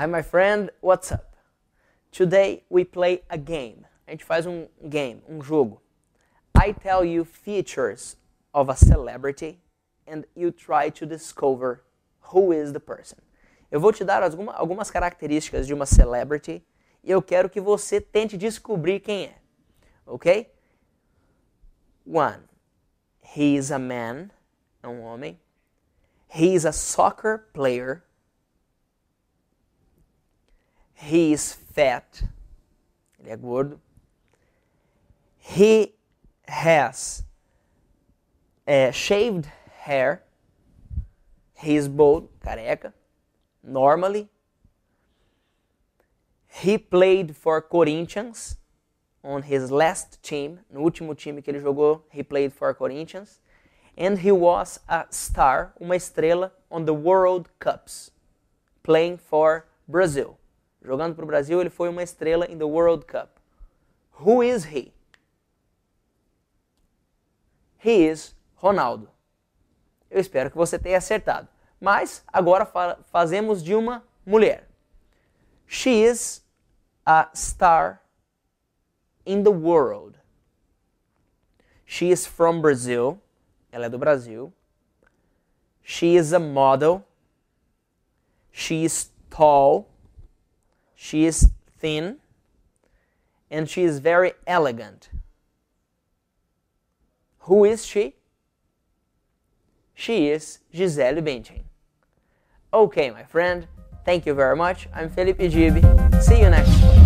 Hi, my friend, what's up? Today we play a game. A gente faz um game, um jogo. I tell you features of a celebrity and you try to discover who is the person. Eu vou te dar alguma, algumas características de uma celebrity e eu quero que você tente descobrir quem é. Ok? One. He is a man. É um homem. He is a soccer player. He is fat. Ele é gordo. He has uh, shaved hair. He is bald, careca. Normally. He played for Corinthians on his last team. No último time que ele jogou, he played for Corinthians. And he was a star, uma estrela, on the World Cups, playing for Brazil. Jogando para o Brasil, ele foi uma estrela in the World Cup. Who is he? He is Ronaldo. Eu espero que você tenha acertado. Mas agora fa fazemos de uma mulher. She is a star in the world. She is from Brazil. Ela é do Brasil. She is a model. She is tall. She is thin. And she is very elegant. Who is she? She is Gisele Bündchen. Okay, my friend. Thank you very much. I'm Felipe Gibi. See you next